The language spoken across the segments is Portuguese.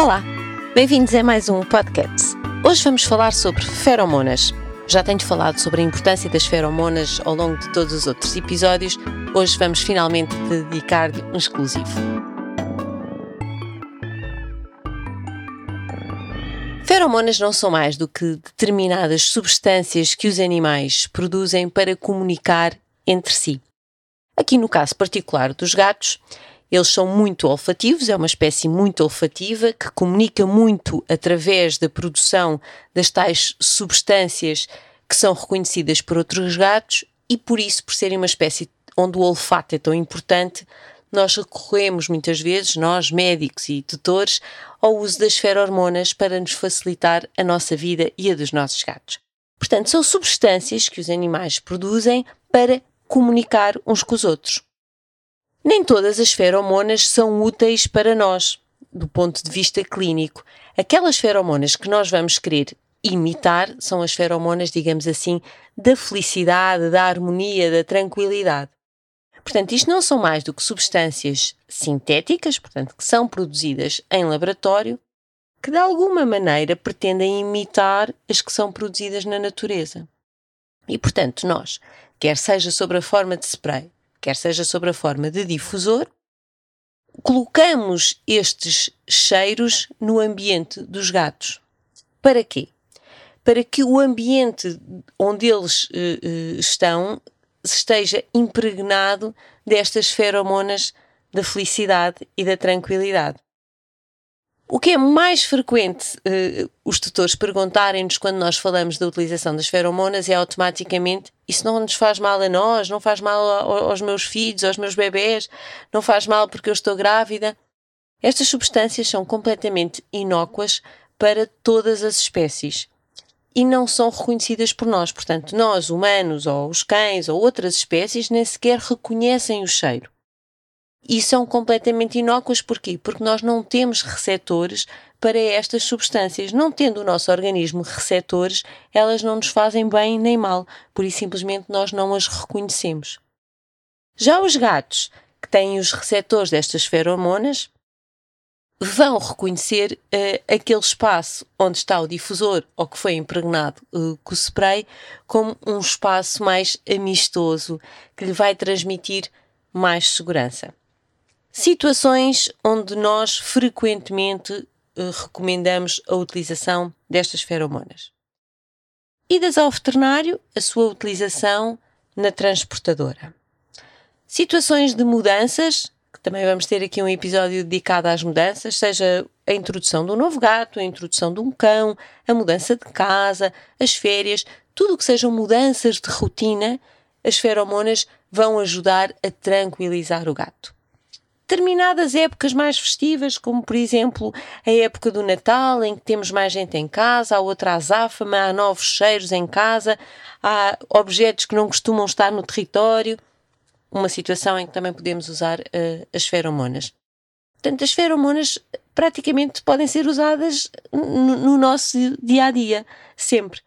Olá, bem-vindos a mais um podcast. Hoje vamos falar sobre feromonas. Já tenho falado sobre a importância das feromonas ao longo de todos os outros episódios. Hoje vamos finalmente dedicar-lhe um exclusivo. Feromonas não são mais do que determinadas substâncias que os animais produzem para comunicar entre si. Aqui no caso particular dos gatos, eles são muito olfativos, é uma espécie muito olfativa que comunica muito através da produção das tais substâncias que são reconhecidas por outros gatos e por isso, por serem uma espécie onde o olfato é tão importante, nós recorremos muitas vezes, nós médicos e tutores, ao uso das ferormonas para nos facilitar a nossa vida e a dos nossos gatos. Portanto, são substâncias que os animais produzem para comunicar uns com os outros. Nem todas as feromonas são úteis para nós, do ponto de vista clínico. Aquelas feromonas que nós vamos querer imitar são as feromonas, digamos assim, da felicidade, da harmonia, da tranquilidade. Portanto, isto não são mais do que substâncias sintéticas, portanto, que são produzidas em laboratório, que de alguma maneira pretendem imitar as que são produzidas na natureza. E, portanto, nós, quer seja sobre a forma de spray, quer seja sob a forma de difusor, colocamos estes cheiros no ambiente dos gatos. Para quê? Para que o ambiente onde eles uh, estão esteja impregnado destas feromonas da felicidade e da tranquilidade. O que é mais frequente uh, os tutores perguntarem-nos quando nós falamos da utilização das feromonas é automaticamente isso não nos faz mal a nós, não faz mal aos meus filhos, aos meus bebés, não faz mal porque eu estou grávida. Estas substâncias são completamente inócuas para todas as espécies e não são reconhecidas por nós. Portanto, nós, humanos, ou os cães, ou outras espécies, nem sequer reconhecem o cheiro e são completamente inócuas. Porquê? Porque nós não temos receptores para estas substâncias. Não tendo o nosso organismo receptores, elas não nos fazem bem nem mal, por isso simplesmente nós não as reconhecemos. Já os gatos, que têm os receptores destas feromonas, vão reconhecer uh, aquele espaço onde está o difusor ou que foi impregnado uh, com o spray como um espaço mais amistoso, que lhe vai transmitir mais segurança. Situações onde nós frequentemente uh, recomendamos a utilização destas feromonas. Idas ao veterinário, a sua utilização na transportadora. Situações de mudanças, que também vamos ter aqui um episódio dedicado às mudanças, seja a introdução de um novo gato, a introdução de um cão, a mudança de casa, as férias, tudo o que sejam mudanças de rotina, as feromonas vão ajudar a tranquilizar o gato determinadas épocas mais festivas, como por exemplo a época do Natal, em que temos mais gente em casa, há outra azáfama, há novos cheiros em casa, há objetos que não costumam estar no território, uma situação em que também podemos usar uh, as feromonas. Portanto, as feromonas praticamente podem ser usadas no, no nosso dia a dia, sempre,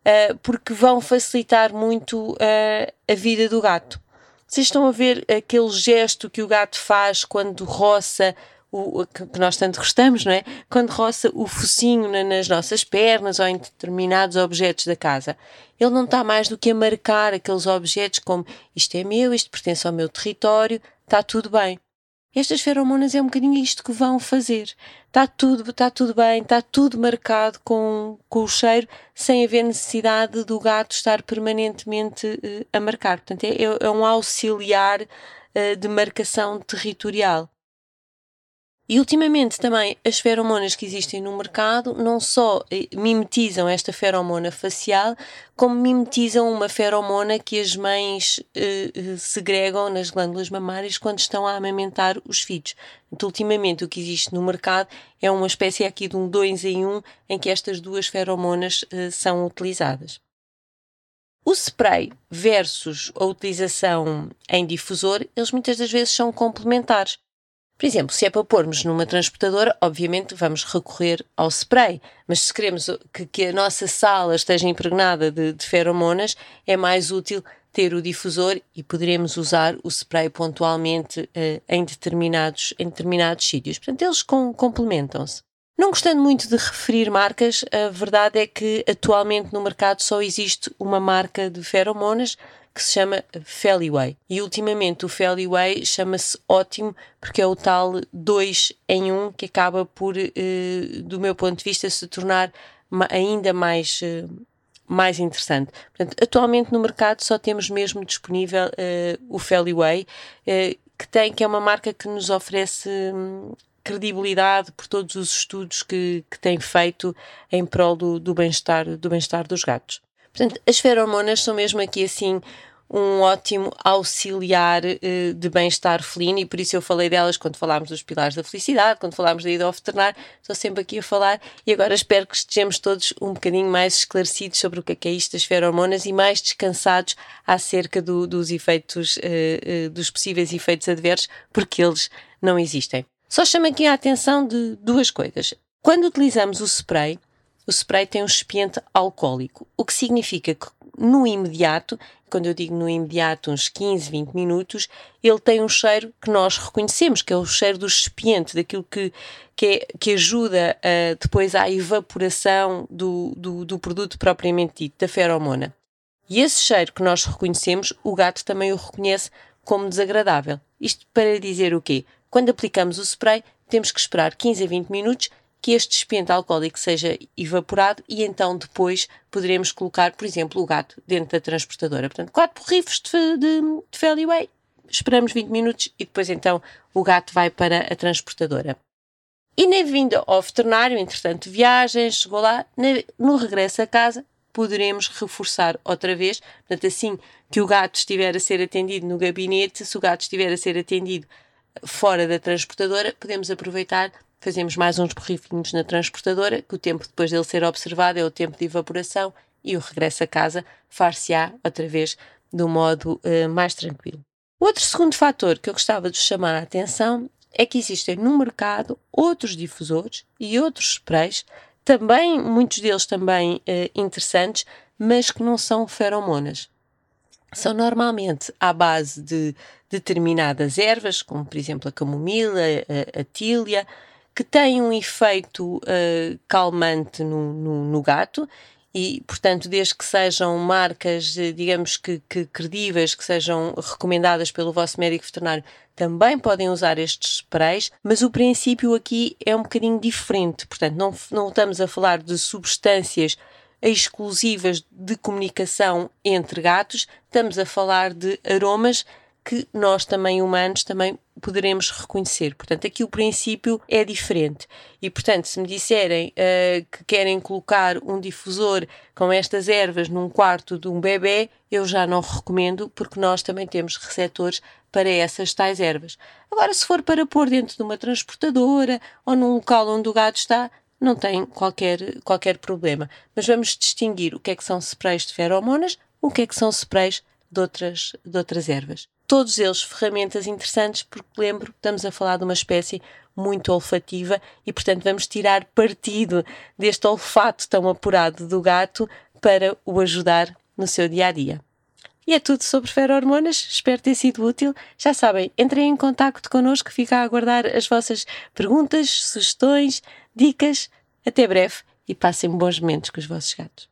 uh, porque vão facilitar muito uh, a vida do gato. Vocês estão a ver aquele gesto que o gato faz quando roça o, que nós tanto gostamos, não é? Quando roça o focinho na, nas nossas pernas ou em determinados objetos da casa. Ele não está mais do que a marcar aqueles objetos como isto é meu, isto pertence ao meu território, está tudo bem. Estas feromonas é um bocadinho isto que vão fazer. Está tudo, está tudo bem, está tudo marcado com, com o cheiro, sem haver necessidade do gato estar permanentemente uh, a marcar. Portanto, é, é um auxiliar uh, de marcação territorial. E ultimamente também as feromonas que existem no mercado não só eh, mimetizam esta feromona facial, como mimetizam uma feromona que as mães eh, eh, segregam nas glândulas mamárias quando estão a amamentar os filhos. Então, ultimamente o que existe no mercado é uma espécie aqui de um 2 em 1 um, em que estas duas feromonas eh, são utilizadas. O spray versus a utilização em difusor, eles muitas das vezes são complementares. Por exemplo, se é para pormos numa transportadora, obviamente vamos recorrer ao spray, mas se queremos que, que a nossa sala esteja impregnada de, de feromonas, é mais útil ter o difusor e poderemos usar o spray pontualmente uh, em, determinados, em determinados sítios. Portanto, eles com, complementam-se. Não gostando muito de referir marcas, a verdade é que atualmente no mercado só existe uma marca de feromonas que se chama Feliway. E ultimamente o Feliway chama-se ótimo porque é o tal 2 em 1 um, que acaba por, eh, do meu ponto de vista, se tornar ainda mais, eh, mais interessante. Portanto, atualmente no mercado só temos mesmo disponível eh, o Feliway, que tem que é uma marca que nos oferece hum, credibilidade por todos os estudos que, que tem feito em prol do, do bem-estar do bem-estar dos gatos. Portanto, as feromonas são mesmo aqui assim um ótimo auxiliar uh, de bem-estar felino e por isso eu falei delas quando falámos dos pilares da felicidade, quando falámos da ida ao veterinário, estou sempre aqui a falar e agora espero que estejamos todos um bocadinho mais esclarecidos sobre o que é, que é isto das feromonas e mais descansados acerca do, dos efeitos, uh, uh, dos possíveis efeitos adversos, porque eles não existem. Só chamo aqui a atenção de duas coisas. Quando utilizamos o spray, o spray tem um expiente alcoólico, o que significa que no imediato, quando eu digo no imediato, uns 15, 20 minutos, ele tem um cheiro que nós reconhecemos, que é o cheiro do expiente, daquilo que, que, é, que ajuda a, depois à evaporação do, do, do produto propriamente dito, da feromona. E esse cheiro que nós reconhecemos, o gato também o reconhece como desagradável. Isto para dizer o quê? Quando aplicamos o spray, temos que esperar 15 a 20 minutos que este expiente alcoólico seja evaporado e então depois poderemos colocar, por exemplo, o gato dentro da transportadora. Portanto, quatro borrifos de, de, de Feliway, esperamos 20 minutos e depois então o gato vai para a transportadora. E na vinda ao veterinário, entretanto, viagem, chegou lá, no regresso a casa, poderemos reforçar outra vez. Portanto, assim que o gato estiver a ser atendido no gabinete, se o gato estiver a ser atendido fora da transportadora, podemos aproveitar, fazemos mais uns borrifinhos na transportadora, que o tempo depois dele ser observado é o tempo de evaporação e o regresso a casa far-se-á outra vez do modo uh, mais tranquilo. Outro segundo fator que eu gostava de chamar a atenção é que existem no mercado outros difusores e outros sprays, também, muitos deles também uh, interessantes, mas que não são feromonas são normalmente à base de determinadas ervas, como por exemplo a camomila, a, a tília, que têm um efeito uh, calmante no, no, no, gato e, portanto, desde que sejam marcas, eh, digamos que, que, credíveis, que sejam recomendadas pelo vosso médico veterinário, também podem usar estes sprays, mas o princípio aqui é um bocadinho diferente. Portanto, não, não estamos a falar de substâncias exclusivas de comunicação entre gatos, estamos a falar de aromas que nós também humanos também poderemos reconhecer. Portanto, aqui o princípio é diferente. E, portanto, se me disserem uh, que querem colocar um difusor com estas ervas num quarto de um bebê, eu já não recomendo, porque nós também temos receptores para essas tais ervas. Agora, se for para pôr dentro de uma transportadora ou num local onde o gato está, não tem qualquer, qualquer problema. Mas vamos distinguir o que é que são sprays de feromonas, o que é que são sprays de outras, de outras ervas. Todos eles ferramentas interessantes, porque lembro, estamos a falar de uma espécie muito olfativa e, portanto, vamos tirar partido deste olfato tão apurado do gato para o ajudar no seu dia a dia. E é tudo sobre ferormonas, espero ter sido útil. Já sabem, entrem em contato connosco, fica a aguardar as vossas perguntas, sugestões, dicas. Até breve e passem bons momentos com os vossos gatos.